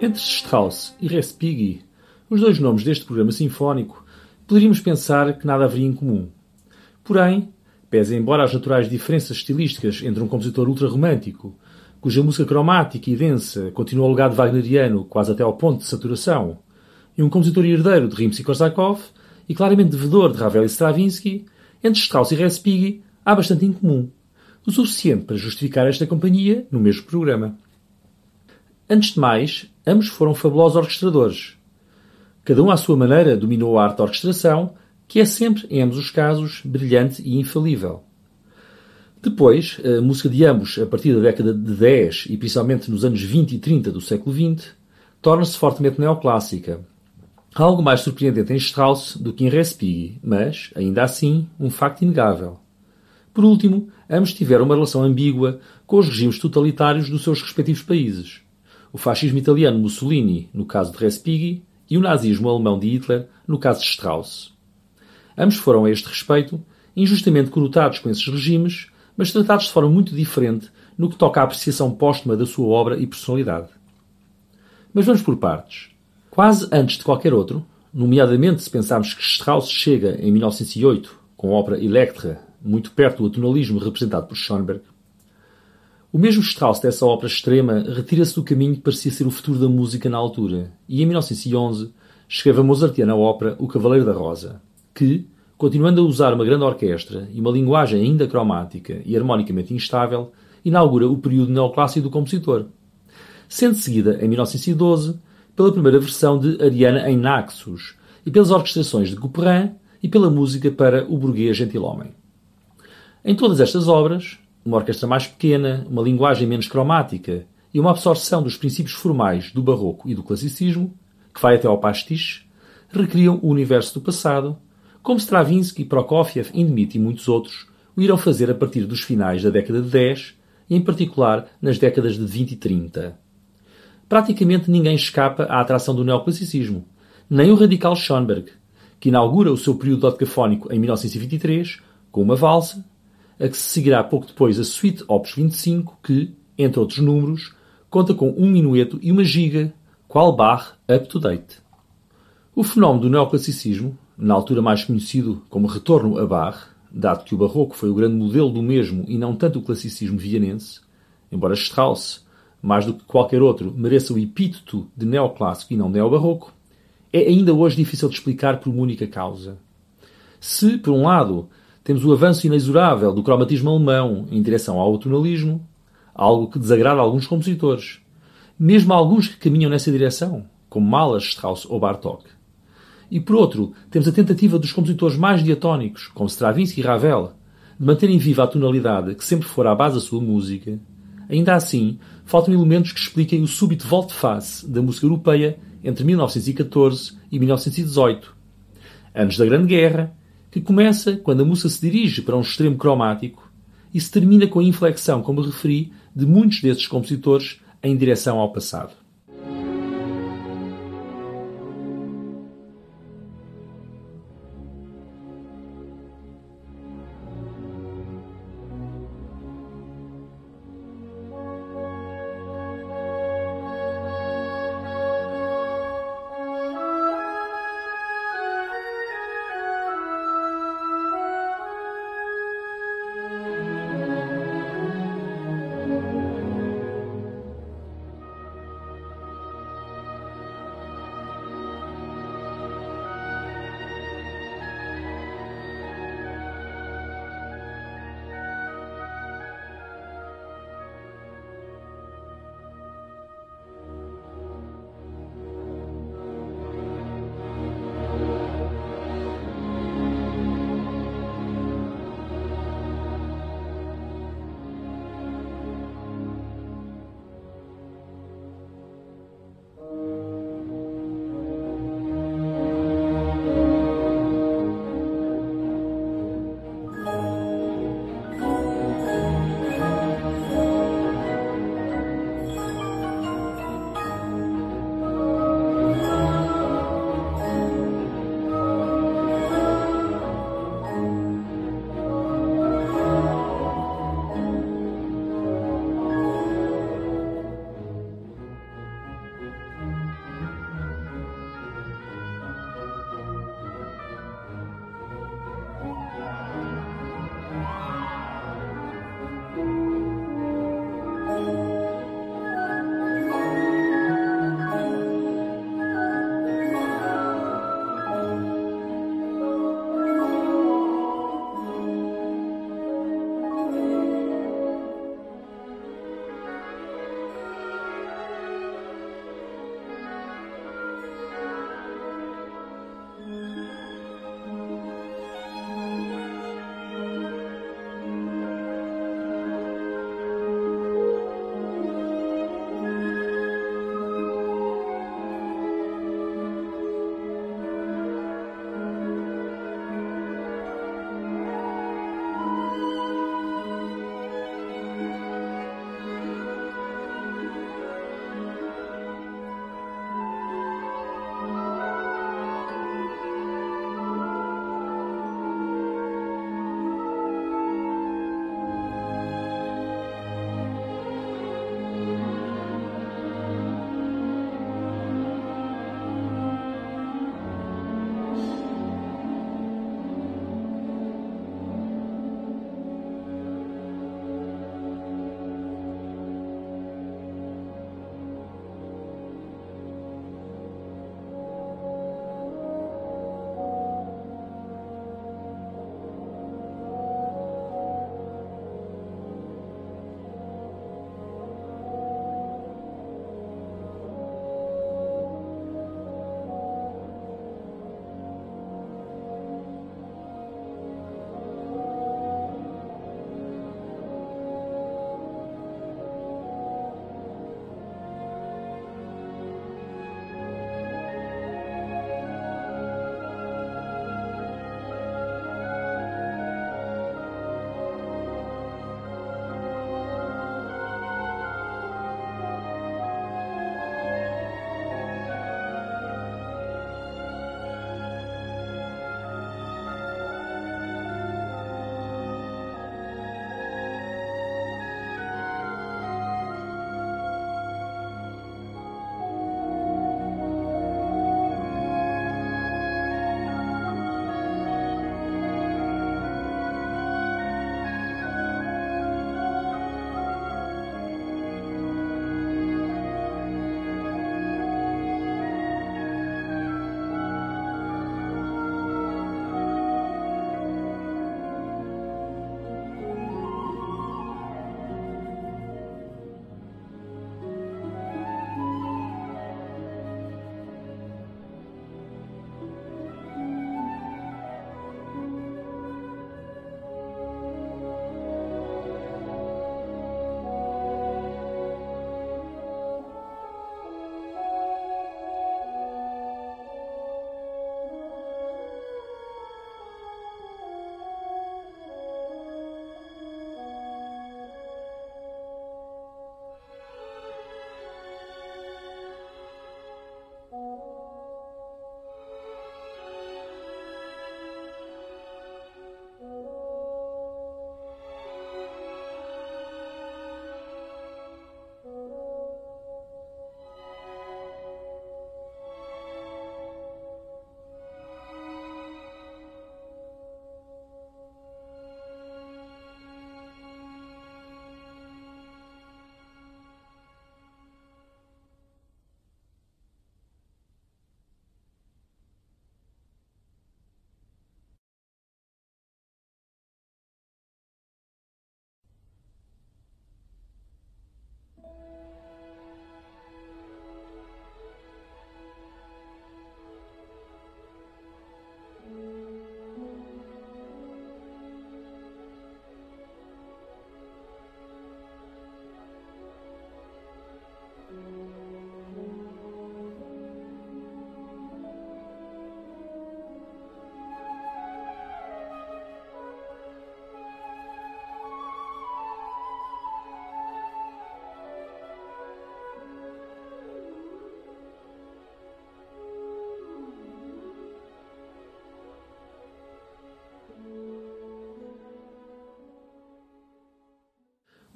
Entre Strauss e Respighi, os dois nomes deste programa sinfónico, poderíamos pensar que nada haveria em comum. Porém, pese embora as naturais diferenças estilísticas entre um compositor ultrarromântico, cuja música cromática e densa continua o legado wagneriano quase até ao ponto de saturação, e um compositor herdeiro de Rimsky-Korsakov e claramente devedor de Ravel e Stravinsky, entre Strauss e Respighi há bastante em comum, o suficiente para justificar esta companhia no mesmo programa. Antes de mais, ambos foram fabulosos orquestradores. Cada um à sua maneira dominou a arte da orquestração, que é sempre, em ambos os casos, brilhante e infalível. Depois, a música de ambos, a partir da década de 10 e principalmente nos anos 20 e 30 do século XX, torna-se fortemente neoclássica. Algo mais surpreendente em Strauss do que em Respighi, mas, ainda assim, um facto inegável. Por último, ambos tiveram uma relação ambígua com os regimes totalitários dos seus respectivos países o fascismo italiano Mussolini, no caso de Respighi, e o nazismo alemão de Hitler, no caso de Strauss. Ambos foram, a este respeito, injustamente conotados com esses regimes, mas tratados de forma muito diferente no que toca à apreciação póstuma da sua obra e personalidade. Mas vamos por partes. Quase antes de qualquer outro, nomeadamente se pensarmos que Strauss chega em 1908 com a ópera Electra, muito perto do tonalismo representado por Schoenberg, o mesmo Strauss dessa ópera extrema retira-se do caminho que parecia ser o futuro da música na altura e, em 1911, escreve a mozartiana ópera O Cavaleiro da Rosa, que, continuando a usar uma grande orquestra e uma linguagem ainda cromática e harmonicamente instável, inaugura o período neoclássico do compositor. Sendo seguida, em 1912, pela primeira versão de Ariana em Naxos e pelas orquestrações de Couperin e pela música para O Burguês Gentilhomem. Em todas estas obras, uma orquestra mais pequena, uma linguagem menos cromática e uma absorção dos princípios formais do barroco e do classicismo, que vai até ao pastiche, recriam o universo do passado, como Stravinsky, Prokofiev, Hindemith e muitos outros o irão fazer a partir dos finais da década de 10 e, em particular, nas décadas de 20 e 30. Praticamente ninguém escapa à atração do neoclassicismo, nem o radical Schoenberg, que inaugura o seu período dodecafónico em 1923 com uma valsa, a que se seguirá pouco depois a Suite Opus 25, que, entre outros números, conta com um minueto e uma giga, qual Bach up-to-date. O fenómeno do neoclassicismo, na altura mais conhecido como retorno a Bach, dado que o barroco foi o grande modelo do mesmo e não tanto o classicismo vienense, embora Strauss, mais do que qualquer outro, mereça o epíteto de neoclássico e não neobarroco, é ainda hoje difícil de explicar por uma única causa. Se, por um lado, temos o avanço inexorável do cromatismo alemão em direção ao tonalismo, algo que desagrada alguns compositores, mesmo alguns que caminham nessa direção, como Mahler, Strauss ou Bartók. E por outro, temos a tentativa dos compositores mais diatónicos, como Stravinsky e Ravel, de manterem viva a tonalidade que sempre fora a base da sua música. Ainda assim, faltam elementos que expliquem o súbito volte-face da música europeia entre 1914 e 1918, anos da Grande Guerra que começa quando a música se dirige para um extremo cromático e se termina com a inflexão, como referi, de muitos desses compositores em direção ao passado.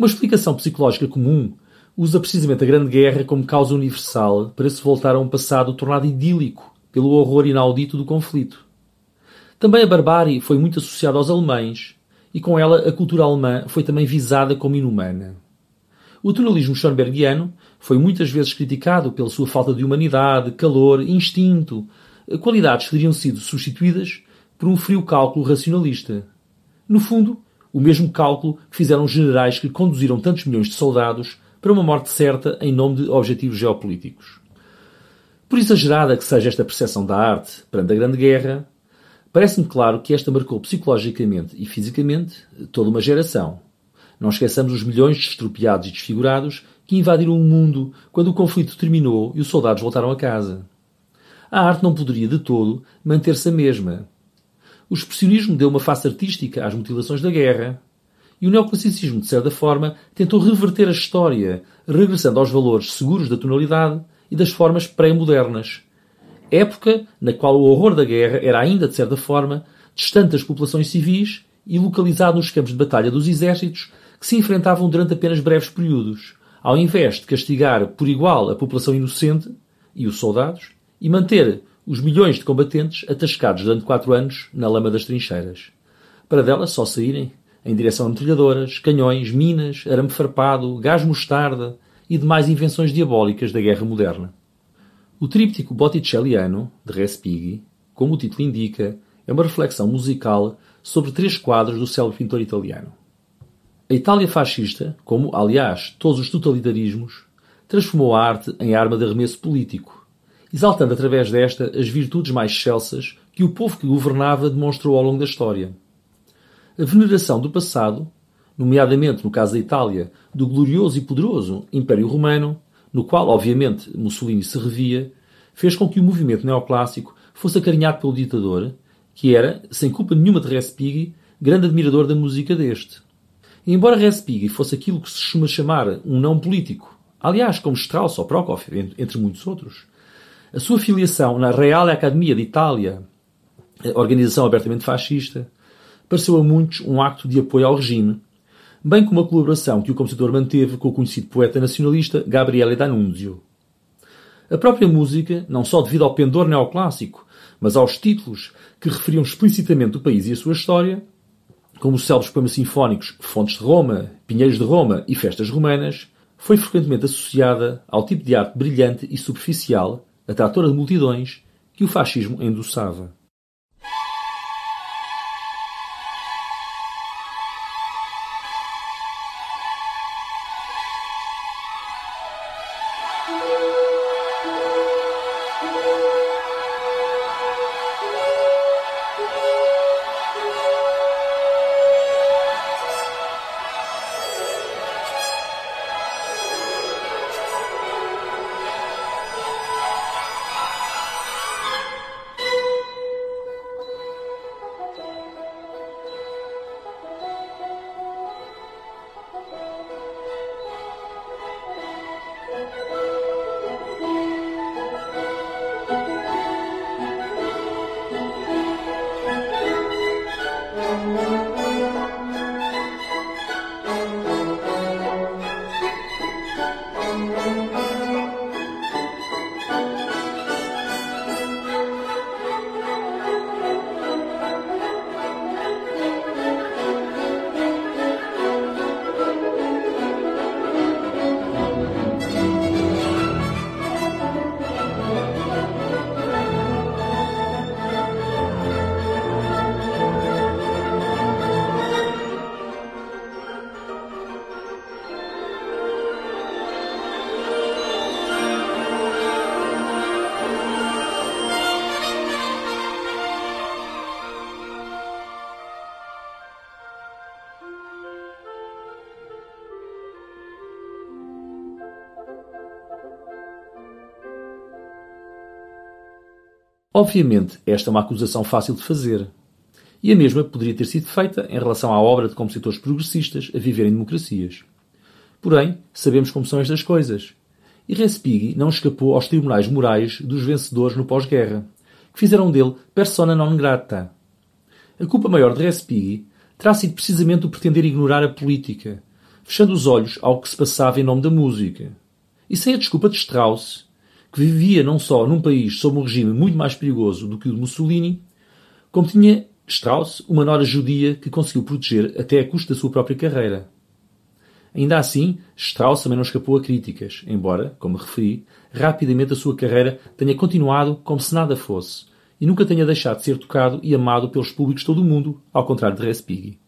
Uma explicação psicológica comum usa precisamente a Grande Guerra como causa universal para se voltar a um passado tornado idílico pelo horror inaudito do conflito. Também a barbárie foi muito associada aos alemães, e com ela a cultura alemã foi também visada como inumana. O tunalismo schoenbergiano foi muitas vezes criticado pela sua falta de humanidade, calor, instinto, qualidades que teriam sido substituídas por um frio cálculo racionalista. No fundo, o mesmo cálculo que fizeram os generais que conduziram tantos milhões de soldados para uma morte certa em nome de objetivos geopolíticos. Por exagerada que seja esta percepção da arte perante a Grande Guerra, Parece-me claro que esta marcou psicologicamente e fisicamente toda uma geração. Não esqueçamos os milhões de estropiados e desfigurados que invadiram o mundo quando o conflito terminou e os soldados voltaram a casa. A arte não poderia de todo manter-se a mesma. O expressionismo deu uma face artística às mutilações da guerra. E o neoclassicismo, de certa forma, tentou reverter a história, regressando aos valores seguros da tonalidade e das formas pré-modernas, época na qual o horror da guerra era ainda, de certa forma, distante das populações civis e localizado nos campos de batalha dos exércitos que se enfrentavam durante apenas breves períodos, ao invés de castigar por igual a população inocente e os soldados e manter os milhões de combatentes atascados durante quatro anos na lama das trincheiras, para delas só saírem em direção a metralhadoras, canhões, minas, arame farpado, gás mostarda e demais invenções diabólicas da guerra moderna. O tríptico botticelliano, de Respighi, como o título indica, é uma reflexão musical sobre três quadros do célebre pintor italiano. A Itália fascista, como, aliás, todos os totalitarismos, transformou a arte em arma de arremesso político, exaltando através desta as virtudes mais excelsas que o povo que governava demonstrou ao longo da história. A veneração do passado, nomeadamente no caso da Itália, do glorioso e poderoso Império Romano, no qual, obviamente, Mussolini se revia, fez com que o movimento neoclássico fosse acarinhado pelo ditador, que era, sem culpa nenhuma de Respighi, grande admirador da música deste. E embora Respighi fosse aquilo que se costuma chamar um não político, aliás, como Strauss ou Prokofiev, entre muitos outros, a sua filiação na Real Academia de Itália, organização abertamente fascista, pareceu a muitos um acto de apoio ao regime bem como a colaboração que o compositor manteve com o conhecido poeta nacionalista Gabriele D'Annunzio. A própria música, não só devido ao pendor neoclássico, mas aos títulos que referiam explicitamente o país e a sua história, como os célebres poemas sinfónicos Fontes de Roma, Pinheiros de Roma e Festas Romanas, foi frequentemente associada ao tipo de arte brilhante e superficial, atratora de multidões, que o fascismo endossava. Obviamente, esta é uma acusação fácil de fazer. E a mesma poderia ter sido feita em relação à obra de compositores progressistas a viver em democracias. Porém, sabemos como são estas coisas. E Respighi não escapou aos tribunais morais dos vencedores no pós-guerra, que fizeram dele persona non grata. A culpa maior de Respighi terá sido precisamente o pretender ignorar a política, fechando os olhos ao que se passava em nome da música. E sem a desculpa de Strauss, que vivia não só num país sob um regime muito mais perigoso do que o de Mussolini, como tinha Strauss uma nora judia que conseguiu proteger até a custo da sua própria carreira. Ainda assim, Strauss também não escapou a críticas, embora, como referi, rapidamente a sua carreira tenha continuado como se nada fosse, e nunca tenha deixado de ser tocado e amado pelos públicos de todo o mundo, ao contrário de Respighi.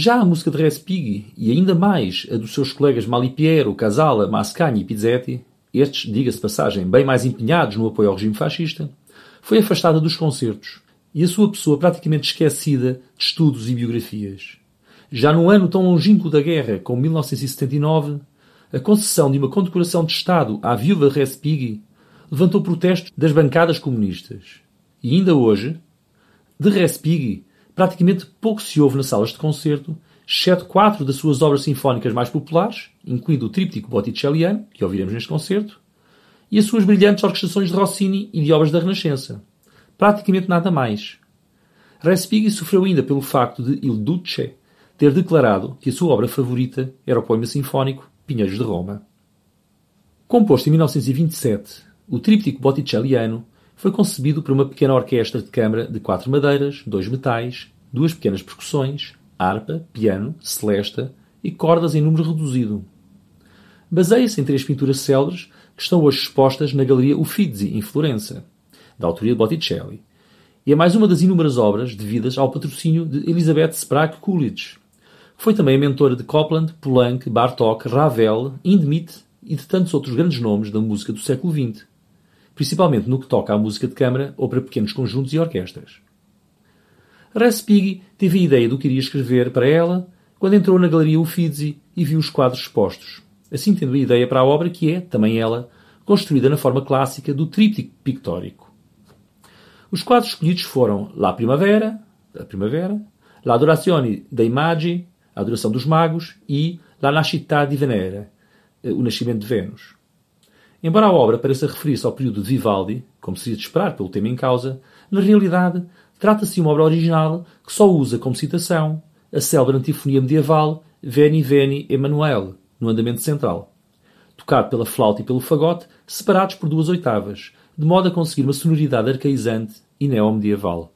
Já a música de Respighi, e ainda mais a dos seus colegas Malipiero, Casala, Mascagni e Pizzetti, estes, diga-se passagem, bem mais empenhados no apoio ao regime fascista, foi afastada dos concertos e a sua pessoa praticamente esquecida de estudos e biografias. Já no ano tão longínquo da guerra, como 1979, a concessão de uma condecoração de Estado à viúva de Respighi levantou protestos das bancadas comunistas. E ainda hoje, de Respighi praticamente pouco se ouve nas salas de concerto, exceto quatro das suas obras sinfónicas mais populares, incluindo o tríptico botticelliano, que ouviremos neste concerto, e as suas brilhantes orquestrações de Rossini e de obras da Renascença. Praticamente nada mais. Respighi sofreu ainda pelo facto de Il Duce ter declarado que a sua obra favorita era o poema sinfónico Pinheiros de Roma. Composto em 1927, o tríptico botticelliano foi concebido por uma pequena orquestra de câmara de quatro madeiras, dois metais, duas pequenas percussões, harpa, piano, celesta e cordas em número reduzido. Baseia-se em três pinturas célebres que estão hoje expostas na Galeria Uffizi, em Florença, da autoria de Botticelli, e é mais uma das inúmeras obras devidas ao patrocínio de Elizabeth Sprague Coolidge, que foi também mentora de Copland, Poulenc, Bartók, Ravel, Hindemith e de tantos outros grandes nomes da música do século XX, principalmente no que toca à música de câmara ou para pequenos conjuntos e orquestras. Respighi teve a ideia do que iria escrever para ela quando entrou na Galeria Uffizi e viu os quadros expostos, assim tendo a ideia para a obra que é, também ela, construída na forma clássica do tríptico pictórico. Os quadros escolhidos foram La Primavera, a Primavera, La Adorazione dei Magi, a Adoração dos Magos, e La Nascita di Venere, o Nascimento de Vênus. Embora a obra pareça referir-se ao período de Vivaldi, como seria de esperar pelo tema em causa, na realidade trata-se de uma obra original que só usa como citação a célebre antifonia medieval Veni Veni Emanuel, no andamento central, tocado pela flauta e pelo fagote, separados por duas oitavas, de modo a conseguir uma sonoridade arcaizante e neomedieval.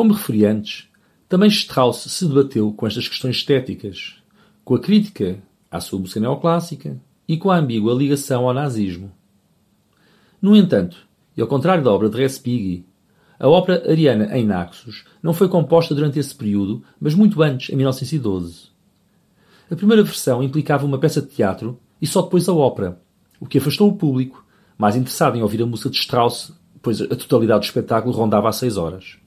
Como referi antes, também Strauss se debateu com estas questões estéticas, com a crítica à sua música neoclássica e com a ambígua ligação ao nazismo. No entanto, e ao contrário da obra de Respighi, a ópera Ariana em Naxos não foi composta durante esse período, mas muito antes, em 1912. A primeira versão implicava uma peça de teatro e só depois a ópera, o que afastou o público, mais interessado em ouvir a música de Strauss, pois a totalidade do espetáculo rondava a seis horas.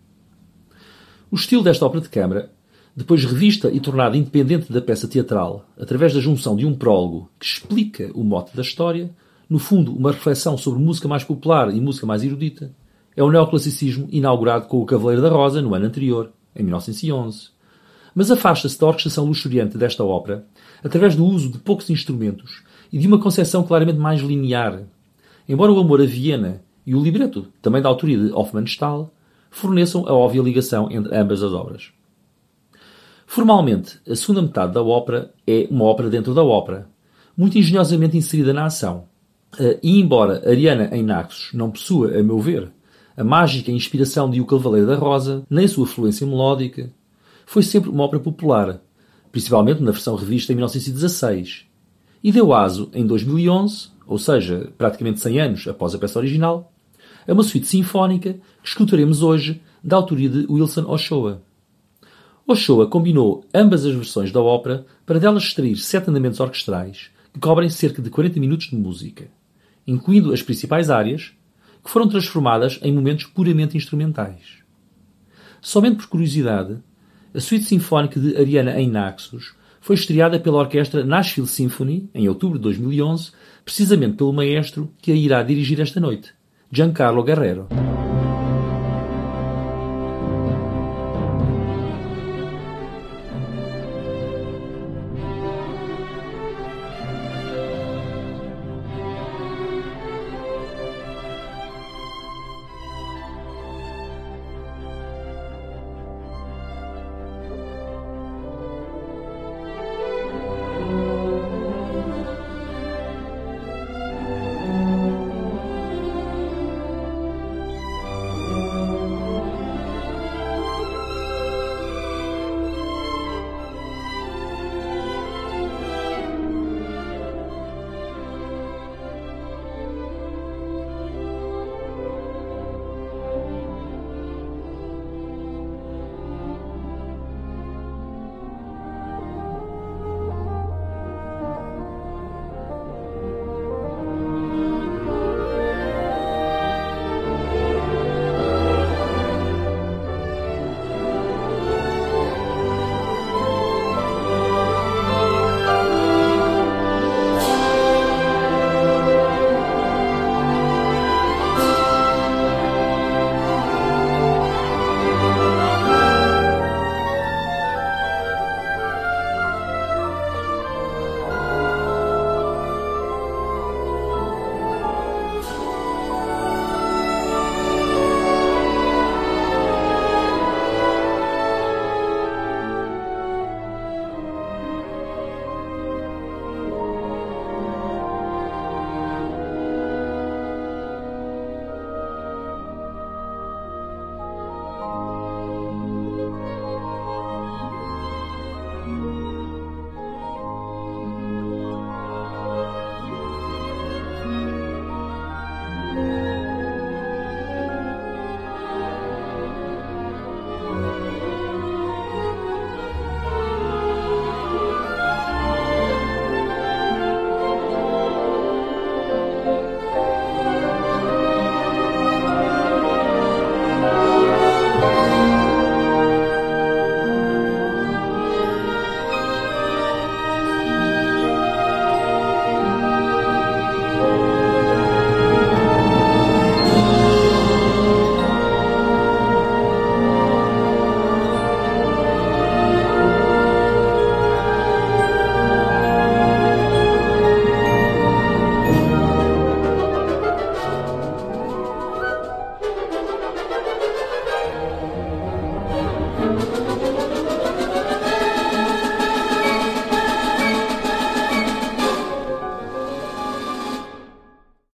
O estilo desta ópera de câmara, depois revista e tornada independente da peça teatral, através da junção de um prólogo que explica o mote da história, no fundo uma reflexão sobre música mais popular e música mais erudita, é o neoclassicismo inaugurado com o Cavaleiro da Rosa no ano anterior, em 1911. Mas afasta-se da orquestração luxuriante desta ópera através do uso de poucos instrumentos e de uma concepção claramente mais linear. Embora o amor a Viena e o libreto, também da autoria de Hofmannsthal, forneçam a óbvia ligação entre ambas as obras. Formalmente, a segunda metade da ópera é uma ópera dentro da ópera, muito engenhosamente inserida na ação. Eh, e embora Ariana em Naxos não possua, a meu ver, a mágica inspiração de O Cavaleiro da Rosa, nem sua fluência melódica, foi sempre uma ópera popular, principalmente na versão revista em 1916, e deu aso, em 2011, ou seja, praticamente 100 anos após a peça original, é uma suíte sinfónica que escutaremos hoje da autoria de Wilson Ochoa. Ochoa combinou ambas as versões da ópera para delas extrair sete andamentos orquestrais que cobrem cerca de 40 minutos de música, incluindo as principais áreas, que foram transformadas em momentos puramente instrumentais. Somente por curiosidade, a suíte sinfónica de Ariana em Naxos foi estreada pela orquestra Nashville Symphony em outubro de 2011, precisamente pelo maestro que a irá dirigir esta noite, Giancarlo Guerrero.